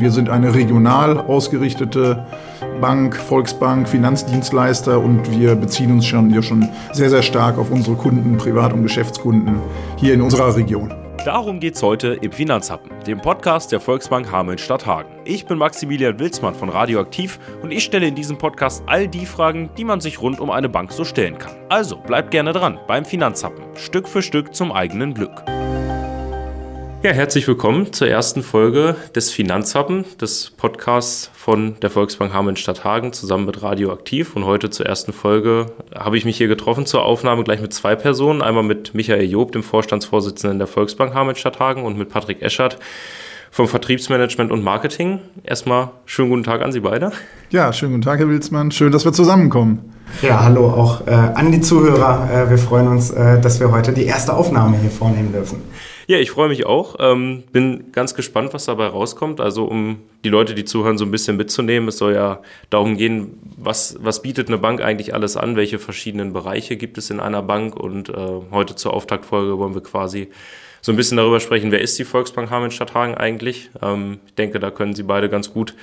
Wir sind eine regional ausgerichtete Bank, Volksbank, Finanzdienstleister und wir beziehen uns schon, ja schon sehr, sehr stark auf unsere Kunden, Privat- und Geschäftskunden hier in unserer Region. Darum geht's heute im Finanzhappen, dem Podcast der Volksbank Hameln-Stadthagen. Ich bin Maximilian Wilsmann von Radioaktiv und ich stelle in diesem Podcast all die Fragen, die man sich rund um eine Bank so stellen kann. Also bleibt gerne dran beim Finanzhappen, Stück für Stück zum eigenen Glück. Ja, herzlich willkommen zur ersten Folge des Finanzhappen, des Podcasts von der Volksbank Hameln-Stadthagen zusammen mit Radioaktiv. Und heute zur ersten Folge habe ich mich hier getroffen zur Aufnahme gleich mit zwei Personen. Einmal mit Michael Job, dem Vorstandsvorsitzenden der Volksbank Hameln-Stadthagen und mit Patrick Eschert vom Vertriebsmanagement und Marketing. Erstmal schönen guten Tag an Sie beide. Ja, schönen guten Tag, Herr Wilsmann. Schön, dass wir zusammenkommen. Ja, hallo auch äh, an die Zuhörer. Äh, wir freuen uns, äh, dass wir heute die erste Aufnahme hier vornehmen dürfen. Ja, ich freue mich auch. Ähm, bin ganz gespannt, was dabei rauskommt. Also um die Leute, die zuhören, so ein bisschen mitzunehmen. Es soll ja darum gehen, was, was bietet eine Bank eigentlich alles an, welche verschiedenen Bereiche gibt es in einer Bank. Und äh, heute zur Auftaktfolge wollen wir quasi so ein bisschen darüber sprechen, wer ist die Volksbank Hameln-Stadthagen eigentlich. Ähm, ich denke, da können Sie beide ganz gut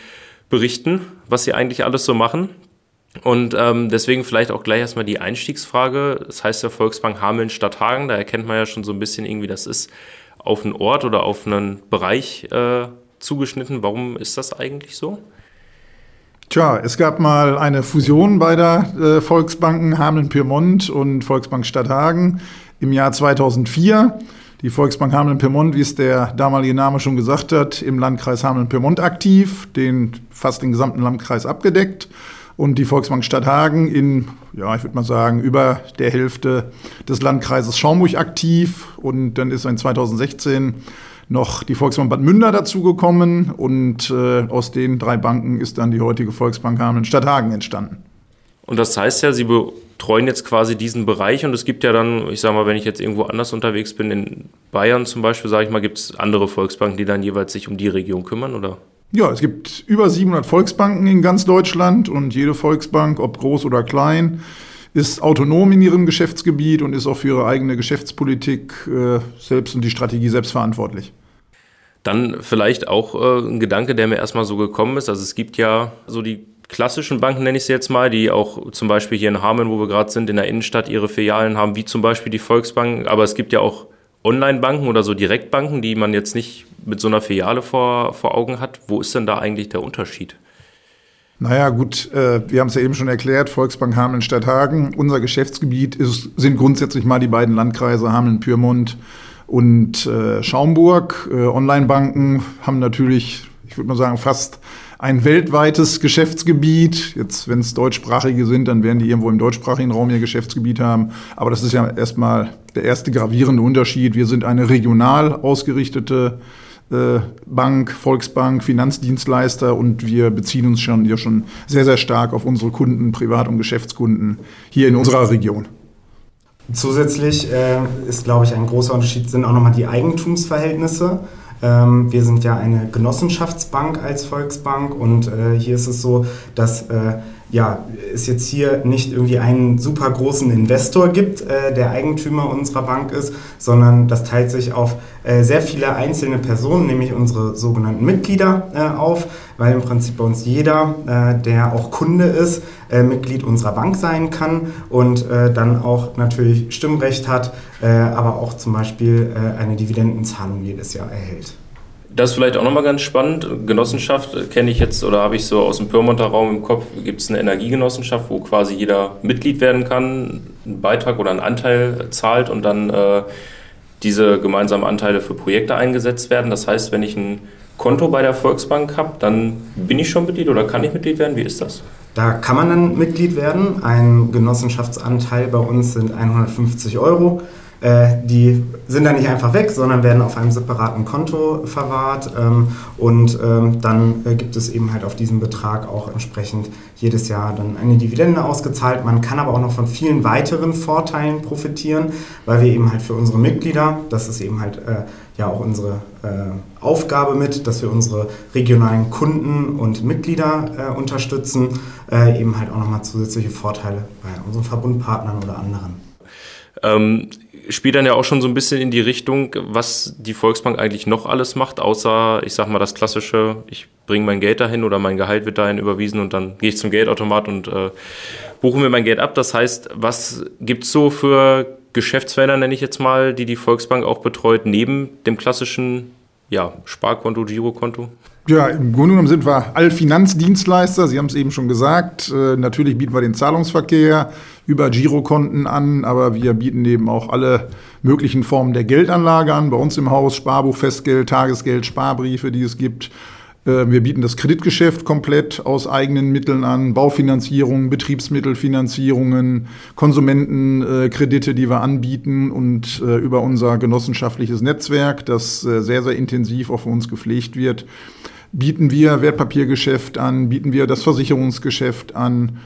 berichten, was Sie eigentlich alles so machen. Und ähm, deswegen vielleicht auch gleich erstmal die Einstiegsfrage. Das heißt ja Volksbank Hameln-Stadthagen, da erkennt man ja schon so ein bisschen irgendwie, das ist auf einen Ort oder auf einen Bereich äh, zugeschnitten. Warum ist das eigentlich so? Tja, es gab mal eine Fusion beider äh, Volksbanken Hameln-Pyrmont und Volksbank Stadthagen im Jahr 2004. Die Volksbank Hameln-Pyrmont, wie es der damalige Name schon gesagt hat, im Landkreis Hameln-Pyrmont aktiv, den fast den gesamten Landkreis abgedeckt und die Volksbank Stadthagen in, ja, ich würde mal sagen, über der Hälfte des Landkreises Schaumburg aktiv. Und dann ist in 2016 noch die Volksbank Bad Münder dazugekommen und äh, aus den drei Banken ist dann die heutige Volksbank Hameln Stadthagen entstanden. Und das heißt ja, Sie betreuen jetzt quasi diesen Bereich und es gibt ja dann, ich sage mal, wenn ich jetzt irgendwo anders unterwegs bin, in Bayern zum Beispiel, sage ich mal, gibt es andere Volksbanken, die dann jeweils sich um die Region kümmern, oder? Ja, es gibt über 700 Volksbanken in ganz Deutschland und jede Volksbank, ob groß oder klein, ist autonom in ihrem Geschäftsgebiet und ist auch für ihre eigene Geschäftspolitik äh, selbst und die Strategie selbst verantwortlich. Dann vielleicht auch äh, ein Gedanke, der mir erstmal so gekommen ist. Also es gibt ja so die klassischen Banken, nenne ich sie jetzt mal, die auch zum Beispiel hier in Hameln, wo wir gerade sind, in der Innenstadt ihre Filialen haben, wie zum Beispiel die Volksbank. Aber es gibt ja auch Online-Banken oder so Direktbanken, die man jetzt nicht mit so einer Filiale vor, vor Augen hat. Wo ist denn da eigentlich der Unterschied? Naja, gut, äh, wir haben es ja eben schon erklärt, Volksbank Hameln-Stadthagen. Unser Geschäftsgebiet ist, sind grundsätzlich mal die beiden Landkreise Hameln-Pyrmont und äh, Schaumburg. Äh, Online-Banken haben natürlich, ich würde mal sagen, fast ein weltweites Geschäftsgebiet. Jetzt, wenn es deutschsprachige sind, dann werden die irgendwo im deutschsprachigen Raum ihr Geschäftsgebiet haben. Aber das ist ja erstmal der erste gravierende Unterschied. Wir sind eine regional ausgerichtete äh, Bank, Volksbank, Finanzdienstleister und wir beziehen uns schon, ja schon sehr, sehr stark auf unsere Kunden, Privat- und Geschäftskunden hier in unserer Region. Zusätzlich äh, ist, glaube ich, ein großer Unterschied sind auch nochmal die Eigentumsverhältnisse. Ähm, wir sind ja eine Genossenschaftsbank als Volksbank und äh, hier ist es so, dass äh, ja, es jetzt hier nicht irgendwie einen super großen Investor gibt, äh, der Eigentümer unserer Bank ist, sondern das teilt sich auf sehr viele einzelne Personen, nämlich unsere sogenannten Mitglieder, äh, auf, weil im Prinzip bei uns jeder, äh, der auch Kunde ist, äh, Mitglied unserer Bank sein kann und äh, dann auch natürlich Stimmrecht hat, aber auch zum Beispiel eine Dividendenzahlung jedes Jahr erhält. Das ist vielleicht auch nochmal ganz spannend. Genossenschaft kenne ich jetzt oder habe ich so aus dem Pyrmonter Raum im Kopf. Gibt es eine Energiegenossenschaft, wo quasi jeder Mitglied werden kann, einen Beitrag oder einen Anteil zahlt und dann äh, diese gemeinsamen Anteile für Projekte eingesetzt werden. Das heißt, wenn ich ein Konto bei der Volksbank habe, dann bin ich schon Mitglied oder kann ich Mitglied werden? Wie ist das? Da kann man dann Mitglied werden. Ein Genossenschaftsanteil bei uns sind 150 Euro. Äh, die sind dann nicht einfach weg, sondern werden auf einem separaten Konto verwahrt ähm, und ähm, dann äh, gibt es eben halt auf diesen Betrag auch entsprechend jedes Jahr dann eine Dividende ausgezahlt. Man kann aber auch noch von vielen weiteren Vorteilen profitieren, weil wir eben halt für unsere Mitglieder, das ist eben halt äh, ja auch unsere Aufgabe mit, dass wir unsere regionalen Kunden und Mitglieder unterstützen, eben halt auch nochmal zusätzliche Vorteile bei unseren Verbundpartnern oder anderen. Ähm spielt dann ja auch schon so ein bisschen in die Richtung, was die Volksbank eigentlich noch alles macht, außer, ich sag mal, das klassische, ich bringe mein Geld dahin oder mein Gehalt wird dahin überwiesen und dann gehe ich zum Geldautomat und äh, buche mir mein Geld ab. Das heißt, was gibt's so für Geschäftsfelder, nenne ich jetzt mal, die die Volksbank auch betreut, neben dem klassischen ja, Sparkonto, Girokonto? Ja, im Grunde genommen sind wir Allfinanzdienstleister. Sie haben es eben schon gesagt. Äh, natürlich bieten wir den Zahlungsverkehr über Girokonten an, aber wir bieten eben auch alle möglichen Formen der Geldanlage an. Bei uns im Haus Sparbuch, Festgeld, Tagesgeld, Sparbriefe, die es gibt. Äh, wir bieten das Kreditgeschäft komplett aus eigenen Mitteln an, Baufinanzierungen, Betriebsmittelfinanzierungen, Konsumentenkredite, die wir anbieten und äh, über unser genossenschaftliches Netzwerk, das sehr, sehr intensiv auf uns gepflegt wird, bieten wir Wertpapiergeschäft an, bieten wir das Versicherungsgeschäft an.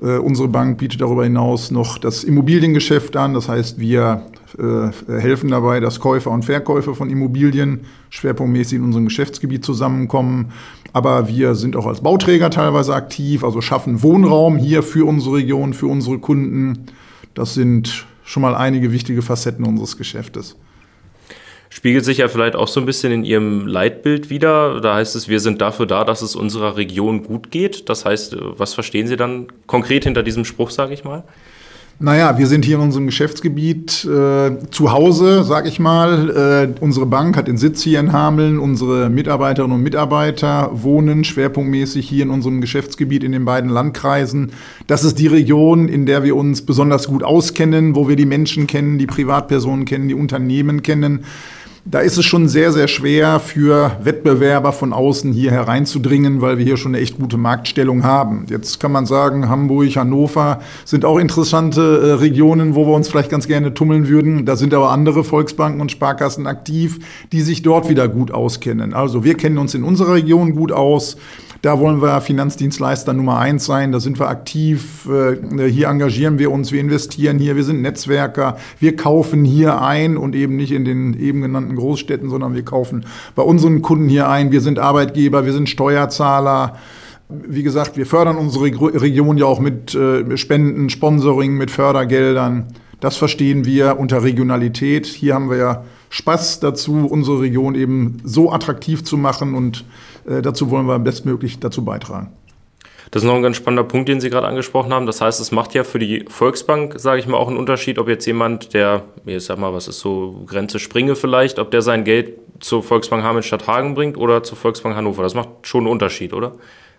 Äh, unsere Bank bietet darüber hinaus noch das Immobiliengeschäft an. Das heißt, wir äh, helfen dabei, dass Käufer und Verkäufer von Immobilien schwerpunktmäßig in unserem Geschäftsgebiet zusammenkommen. Aber wir sind auch als Bauträger teilweise aktiv, also schaffen Wohnraum hier für unsere Region, für unsere Kunden. Das sind schon mal einige wichtige Facetten unseres Geschäftes spiegelt sich ja vielleicht auch so ein bisschen in Ihrem Leitbild wieder. Da heißt es, wir sind dafür da, dass es unserer Region gut geht. Das heißt, was verstehen Sie dann konkret hinter diesem Spruch, sage ich mal? Naja, wir sind hier in unserem Geschäftsgebiet äh, zu Hause, sag ich mal. Äh, unsere Bank hat den Sitz hier in Hameln. Unsere Mitarbeiterinnen und Mitarbeiter wohnen schwerpunktmäßig hier in unserem Geschäftsgebiet in den beiden Landkreisen. Das ist die Region, in der wir uns besonders gut auskennen, wo wir die Menschen kennen, die Privatpersonen kennen, die Unternehmen kennen da ist es schon sehr, sehr schwer für Wettbewerber von außen hier hereinzudringen, weil wir hier schon eine echt gute Marktstellung haben. Jetzt kann man sagen, Hamburg, Hannover sind auch interessante äh, Regionen, wo wir uns vielleicht ganz gerne tummeln würden. Da sind aber andere Volksbanken und Sparkassen aktiv, die sich dort wieder gut auskennen. Also wir kennen uns in unserer Region gut aus. Da wollen wir Finanzdienstleister Nummer eins sein. Da sind wir aktiv. Äh, hier engagieren wir uns. Wir investieren hier. Wir sind Netzwerker. Wir kaufen hier ein und eben nicht in den eben genannten Großstädten, sondern wir kaufen bei unseren Kunden hier ein. Wir sind Arbeitgeber. Wir sind Steuerzahler. Wie gesagt, wir fördern unsere Region ja auch mit äh, Spenden, Sponsoring, mit Fördergeldern. Das verstehen wir unter Regionalität. Hier haben wir ja Spaß dazu, unsere Region eben so attraktiv zu machen und dazu wollen wir bestmöglich dazu beitragen. Das ist noch ein ganz spannender Punkt, den Sie gerade angesprochen haben. Das heißt, es macht ja für die Volksbank, sage ich mal, auch einen Unterschied, ob jetzt jemand, der, ich sag mal, was ist so Grenze Springe vielleicht, ob der sein Geld zur Volksbank Hameln Stadt Hagen bringt oder zur Volksbank Hannover. Das macht schon einen Unterschied, oder?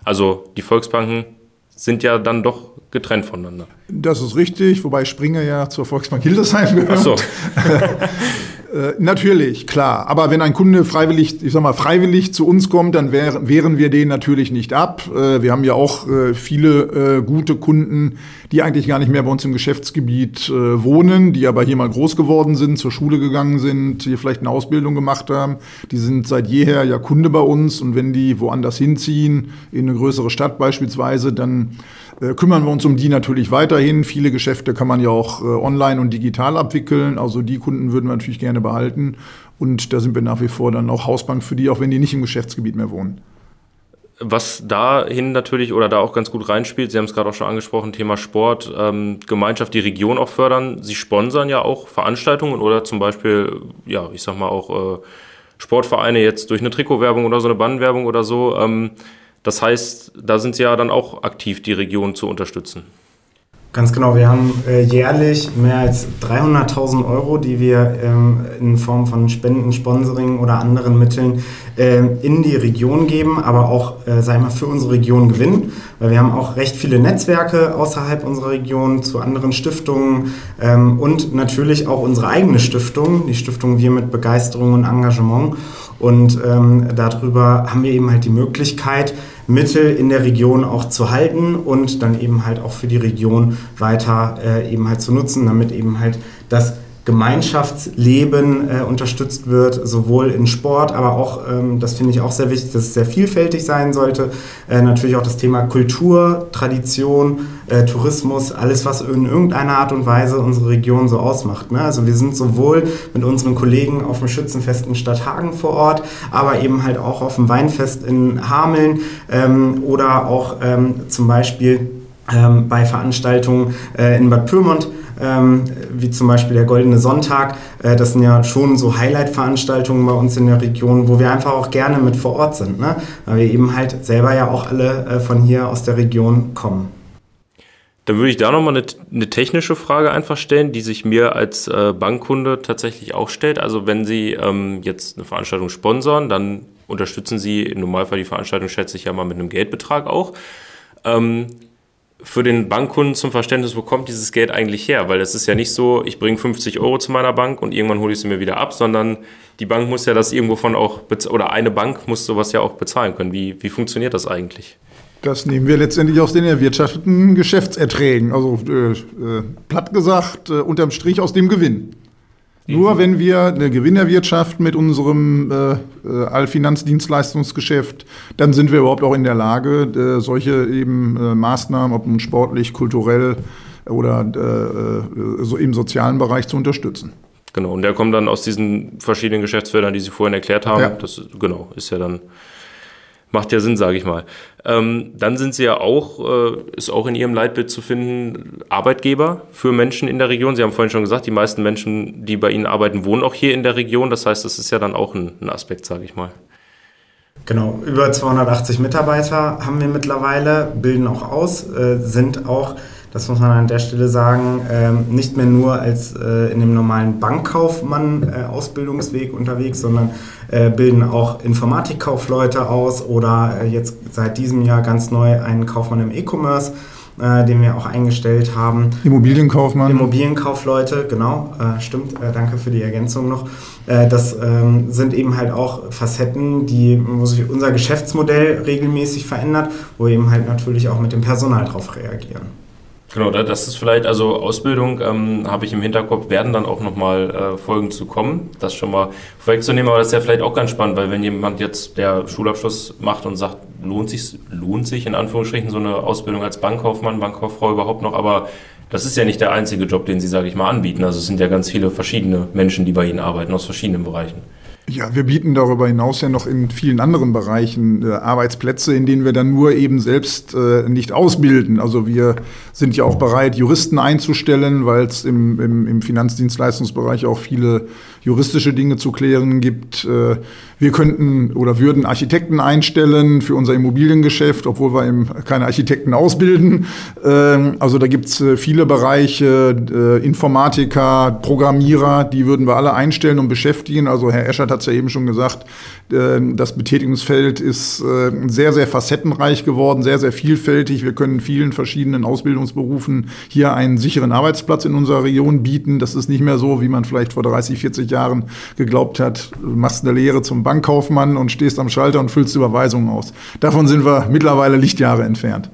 Also die Volksbanken sind ja dann doch getrennt voneinander. Das ist richtig, wobei Springe ja zur Volksbank Hildesheim gehört. Ach so. Äh, natürlich, klar. Aber wenn ein Kunde freiwillig, ich sag mal, freiwillig zu uns kommt, dann wär, wehren wir den natürlich nicht ab. Äh, wir haben ja auch äh, viele äh, gute Kunden, die eigentlich gar nicht mehr bei uns im Geschäftsgebiet äh, wohnen, die aber hier mal groß geworden sind, zur Schule gegangen sind, hier vielleicht eine Ausbildung gemacht haben. Die sind seit jeher ja Kunde bei uns und wenn die woanders hinziehen, in eine größere Stadt beispielsweise, dann kümmern wir uns um die natürlich weiterhin. Viele Geschäfte kann man ja auch online und digital abwickeln. Also die Kunden würden wir natürlich gerne behalten. Und da sind wir nach wie vor dann auch Hausbank für die, auch wenn die nicht im Geschäftsgebiet mehr wohnen. Was dahin natürlich oder da auch ganz gut reinspielt, Sie haben es gerade auch schon angesprochen, Thema Sport, ähm, Gemeinschaft, die Region auch fördern. Sie sponsern ja auch Veranstaltungen oder zum Beispiel, ja, ich sag mal auch äh, Sportvereine jetzt durch eine Trikotwerbung oder so eine Bannwerbung oder so. Ähm, das heißt, da sind Sie ja dann auch aktiv, die Region zu unterstützen. Ganz genau, wir haben äh, jährlich mehr als 300.000 Euro, die wir ähm, in Form von Spenden, Sponsoring oder anderen Mitteln äh, in die Region geben, aber auch, äh, sagen wir, für unsere Region gewinnen, weil wir haben auch recht viele Netzwerke außerhalb unserer Region zu anderen Stiftungen ähm, und natürlich auch unsere eigene Stiftung, die Stiftung Wir mit Begeisterung und Engagement. Und ähm, darüber haben wir eben halt die Möglichkeit, Mittel in der Region auch zu halten und dann eben halt auch für die Region weiter äh, eben halt zu nutzen, damit eben halt das Gemeinschaftsleben äh, unterstützt wird, sowohl in Sport, aber auch, ähm, das finde ich auch sehr wichtig, dass es sehr vielfältig sein sollte. Äh, natürlich auch das Thema Kultur, Tradition, äh, Tourismus, alles, was in irgendeiner Art und Weise unsere Region so ausmacht. Ne? Also wir sind sowohl mit unseren Kollegen auf dem Schützenfest in Stadthagen vor Ort, aber eben halt auch auf dem Weinfest in Hameln ähm, oder auch ähm, zum Beispiel ähm, bei Veranstaltungen äh, in Bad Pyrmont ähm, wie zum Beispiel der Goldene Sonntag. Äh, das sind ja schon so Highlight-Veranstaltungen bei uns in der Region, wo wir einfach auch gerne mit vor Ort sind, ne? weil wir eben halt selber ja auch alle äh, von hier aus der Region kommen. Dann würde ich da nochmal eine, eine technische Frage einfach stellen, die sich mir als äh, Bankkunde tatsächlich auch stellt. Also wenn Sie ähm, jetzt eine Veranstaltung sponsern, dann unterstützen Sie im Normalfall die Veranstaltung, schätze ich ja mal mit einem Geldbetrag auch. Ähm, für den Bankkunden zum Verständnis, wo kommt dieses Geld eigentlich her? Weil es ist ja nicht so, ich bringe 50 Euro zu meiner Bank und irgendwann hole ich sie mir wieder ab, sondern die Bank muss ja das irgendwo von auch, oder eine Bank muss sowas ja auch bezahlen können. Wie, wie funktioniert das eigentlich? Das nehmen wir letztendlich aus den erwirtschafteten Geschäftserträgen. Also äh, äh, platt gesagt, äh, unterm Strich aus dem Gewinn. Nur wenn wir eine Gewinnerwirtschaft mit unserem äh, äh, Allfinanzdienstleistungsgeschäft, dann sind wir überhaupt auch in der Lage, äh, solche eben äh, Maßnahmen, ob nun sportlich, kulturell oder äh, so im sozialen Bereich zu unterstützen. Genau, und der kommt dann aus diesen verschiedenen Geschäftsfeldern, die Sie vorhin erklärt haben. Ja. Das genau ist ja dann Macht ja Sinn, sage ich mal. Ähm, dann sind Sie ja auch, äh, ist auch in Ihrem Leitbild zu finden, Arbeitgeber für Menschen in der Region. Sie haben vorhin schon gesagt, die meisten Menschen, die bei Ihnen arbeiten, wohnen auch hier in der Region. Das heißt, das ist ja dann auch ein, ein Aspekt, sage ich mal. Genau, über 280 Mitarbeiter haben wir mittlerweile, bilden auch aus, äh, sind auch das muss man an der Stelle sagen, ähm, nicht mehr nur als äh, in dem normalen Bankkaufmann äh, Ausbildungsweg unterwegs, sondern äh, bilden auch Informatikkaufleute aus oder jetzt seit diesem Jahr ganz neu einen Kaufmann im E-Commerce. den wir auch eingestellt haben. Immobilienkaufmann. Immobilienkaufleute, genau, stimmt, danke für die Ergänzung noch. das ähm, sind eben halt auch Facetten, die, wo sich unser Geschäftsmodell regelmäßig verändert, wo wir eben halt natürlich auch mit dem Personal darauf reagieren. Genau, das ist vielleicht, also Ausbildung ähm, habe ich im Hinterkopf, werden dann auch nochmal äh, Folgen zu kommen, das schon mal vorwegzunehmen, aber das ist ja vielleicht auch ganz spannend, weil wenn jemand jetzt der Schulabschluss macht und sagt, lohnt sich, lohnt sich in Anführungsstrichen so eine Ausbildung als Bankkaufmann, Bankkauffrau überhaupt noch, aber das ist ja nicht der einzige Job, den Sie, sage ich mal, anbieten. Also es sind ja ganz viele verschiedene Menschen, die bei Ihnen arbeiten, aus verschiedenen Bereichen. Ja, wir bieten darüber hinaus ja noch in vielen anderen Bereichen äh, Arbeitsplätze, in denen wir dann nur eben selbst äh, nicht ausbilden. Also wir sind ja auch bereit, Juristen einzustellen, weil es im, im, im, Finanzdienstleistungsbereich auch viele juristische Dinge zu klären gibt. Äh, wir könnten oder würden Architekten einstellen für unser Immobiliengeschäft, obwohl wir eben keine Architekten ausbilden. Ähm, also da gibt es äh, viele Bereiche, äh, Informatiker, Programmierer, die würden wir alle einstellen und beschäftigen. Also Herr Eschert hat es ja eben schon gesagt, ähm, das Betätigungsfeld ist sehr, sehr facettenreich geworden, sehr, sehr vielfältig. Wir können vielen verschiedenen Ausbildungsberufen hier einen sicheren Arbeitsplatz in unserer Region bieten. Das ist nicht mehr so, wie man vielleicht vor 30, 40 Jahren geglaubt hat. Machst eine Lehre zum Bankkaufmann und stehst am Schalter und füllst Überweisungen aus. Davon sind wir mittlerweile Lichtjahre entfernt.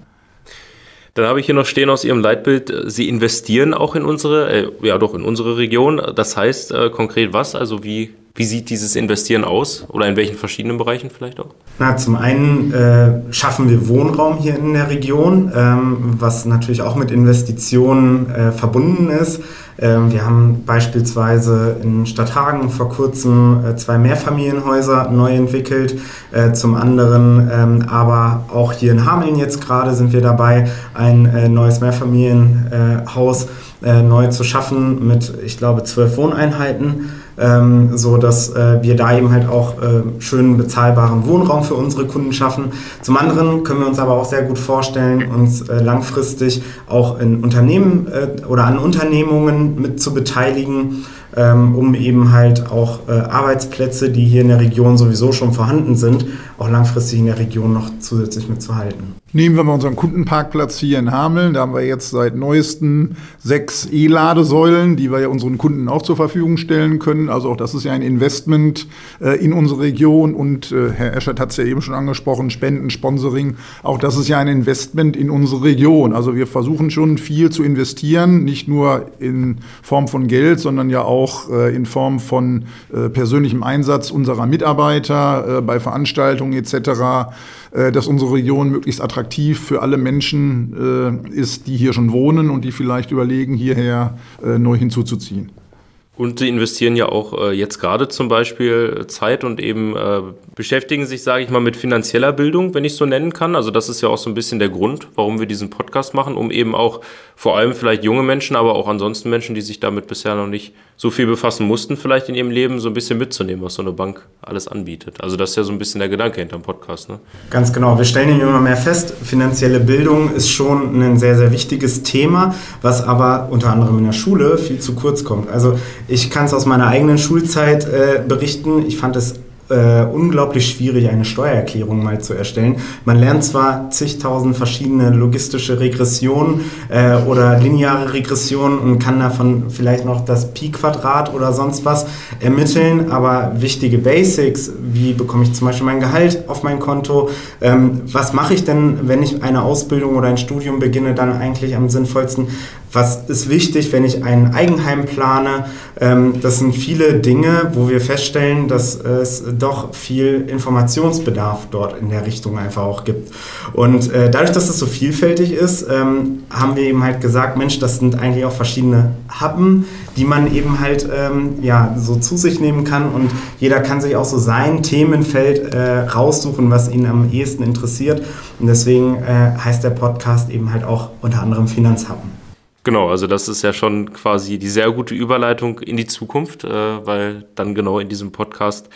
Dann habe ich hier noch stehen aus Ihrem Leitbild, Sie investieren auch in unsere, äh, ja doch in unsere Region. Das heißt äh, konkret was? Also wie wie sieht dieses Investieren aus oder in welchen verschiedenen Bereichen vielleicht auch? Na, zum einen äh, schaffen wir Wohnraum hier in der Region, ähm, was natürlich auch mit Investitionen äh, verbunden ist. Ähm, wir haben beispielsweise in Stadthagen vor kurzem äh, zwei Mehrfamilienhäuser neu entwickelt. Äh, zum anderen ähm, aber auch hier in Hameln jetzt gerade sind wir dabei, ein äh, neues Mehrfamilienhaus äh, neu zu schaffen mit, ich glaube, zwölf Wohneinheiten ähm, so dass äh, wir da eben halt auch äh, schönen bezahlbaren Wohnraum für unsere Kunden schaffen. Zum anderen können wir uns aber auch sehr gut vorstellen, uns äh, langfristig auch in Unternehmen äh, oder an Unternehmungen mit zu beteiligen, ähm, um eben halt auch äh, Arbeitsplätze, die hier in der Region sowieso schon vorhanden sind, auch langfristig in der Region noch zusätzlich mitzuhalten. Nehmen wir mal unseren Kundenparkplatz hier in Hameln. Da haben wir jetzt seit neuestem sechs E-Ladesäulen, die wir ja unseren Kunden auch zur Verfügung stellen können. Also auch das ist ja ein Investment äh, in unsere Region. Und äh, Herr Eschert hat es ja eben schon angesprochen, Spenden, Sponsoring. Auch das ist ja ein Investment in unsere Region. Also wir versuchen schon viel zu investieren, nicht nur in Form von Geld, sondern ja auch äh, in Form von äh, persönlichem Einsatz unserer Mitarbeiter äh, bei Veranstaltungen etc äh, dass unsere Region möglichst attraktiv für alle Menschen äh, ist, die hier schon wohnen und die vielleicht überlegen, hierher äh, neu hinzuzuziehen. Und sie investieren ja auch jetzt gerade zum Beispiel Zeit und eben beschäftigen sich, sage ich mal, mit finanzieller Bildung, wenn ich so nennen kann. Also das ist ja auch so ein bisschen der Grund, warum wir diesen Podcast machen, um eben auch vor allem vielleicht junge Menschen, aber auch ansonsten Menschen, die sich damit bisher noch nicht so viel befassen mussten, vielleicht in ihrem Leben so ein bisschen mitzunehmen, was so eine Bank alles anbietet. Also das ist ja so ein bisschen der Gedanke hinter dem Podcast. Ne? Ganz genau. Wir stellen immer mehr fest, finanzielle Bildung ist schon ein sehr, sehr wichtiges Thema, was aber unter anderem in der Schule viel zu kurz kommt. Also ich kann es aus meiner eigenen Schulzeit äh, berichten. Ich fand es äh, unglaublich schwierig, eine Steuererklärung mal zu erstellen. Man lernt zwar zigtausend verschiedene logistische Regressionen äh, oder lineare Regressionen und kann davon vielleicht noch das Pi-Quadrat oder sonst was ermitteln, aber wichtige Basics, wie bekomme ich zum Beispiel mein Gehalt auf mein Konto, ähm, was mache ich denn, wenn ich eine Ausbildung oder ein Studium beginne, dann eigentlich am sinnvollsten, was ist wichtig, wenn ich ein Eigenheim plane? Ähm, das sind viele Dinge, wo wir feststellen, dass es doch viel Informationsbedarf dort in der Richtung einfach auch gibt. Und äh, dadurch, dass es so vielfältig ist, ähm, haben wir eben halt gesagt, Mensch, das sind eigentlich auch verschiedene Happen, die man eben halt ähm, ja, so zu sich nehmen kann und jeder kann sich auch so sein Themenfeld äh, raussuchen, was ihn am ehesten interessiert. Und deswegen äh, heißt der Podcast eben halt auch unter anderem Finanzhappen. Genau, also das ist ja schon quasi die sehr gute Überleitung in die Zukunft, äh, weil dann genau in diesem Podcast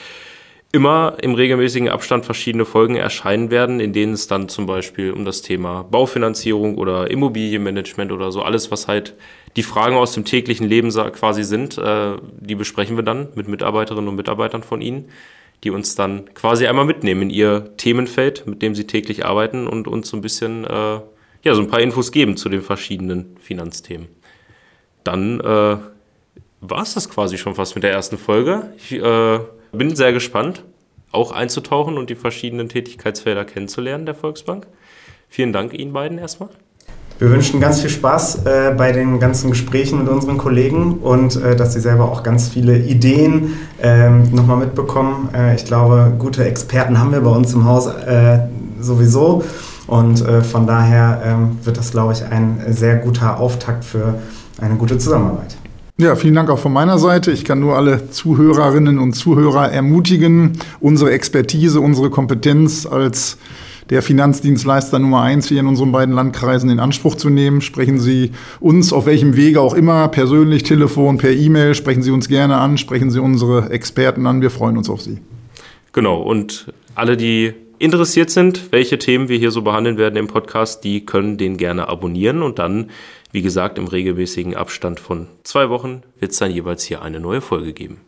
immer im regelmäßigen Abstand verschiedene Folgen erscheinen werden, in denen es dann zum Beispiel um das Thema Baufinanzierung oder Immobilienmanagement oder so alles, was halt die Fragen aus dem täglichen Leben quasi sind, äh, die besprechen wir dann mit Mitarbeiterinnen und Mitarbeitern von Ihnen, die uns dann quasi einmal mitnehmen in ihr Themenfeld, mit dem sie täglich arbeiten und uns so ein bisschen äh, ja, so ein paar Infos geben zu den verschiedenen Finanzthemen. Dann äh, war es das quasi schon fast mit der ersten Folge. Ich äh, bin sehr gespannt, auch einzutauchen und die verschiedenen Tätigkeitsfelder kennenzulernen der Volksbank. Vielen Dank Ihnen beiden erstmal. Wir wünschen ganz viel Spaß äh, bei den ganzen Gesprächen mit unseren Kollegen und äh, dass sie selber auch ganz viele Ideen äh, nochmal mitbekommen. Äh, ich glaube, gute Experten haben wir bei uns im Haus äh, sowieso. Und äh, von daher ähm, wird das, glaube ich, ein sehr guter Auftakt für eine gute Zusammenarbeit. Ja, vielen Dank auch von meiner Seite. Ich kann nur alle Zuhörerinnen und Zuhörer ermutigen, unsere Expertise, unsere Kompetenz als der Finanzdienstleister Nummer eins hier in unseren beiden Landkreisen in Anspruch zu nehmen. Sprechen Sie uns auf welchem Wege auch immer, persönlich, Telefon, per E-Mail, sprechen Sie uns gerne an, sprechen Sie unsere Experten an. Wir freuen uns auf Sie. Genau, und alle, die interessiert sind, welche Themen wir hier so behandeln werden im Podcast, die können den gerne abonnieren und dann, wie gesagt, im regelmäßigen Abstand von zwei Wochen wird es dann jeweils hier eine neue Folge geben.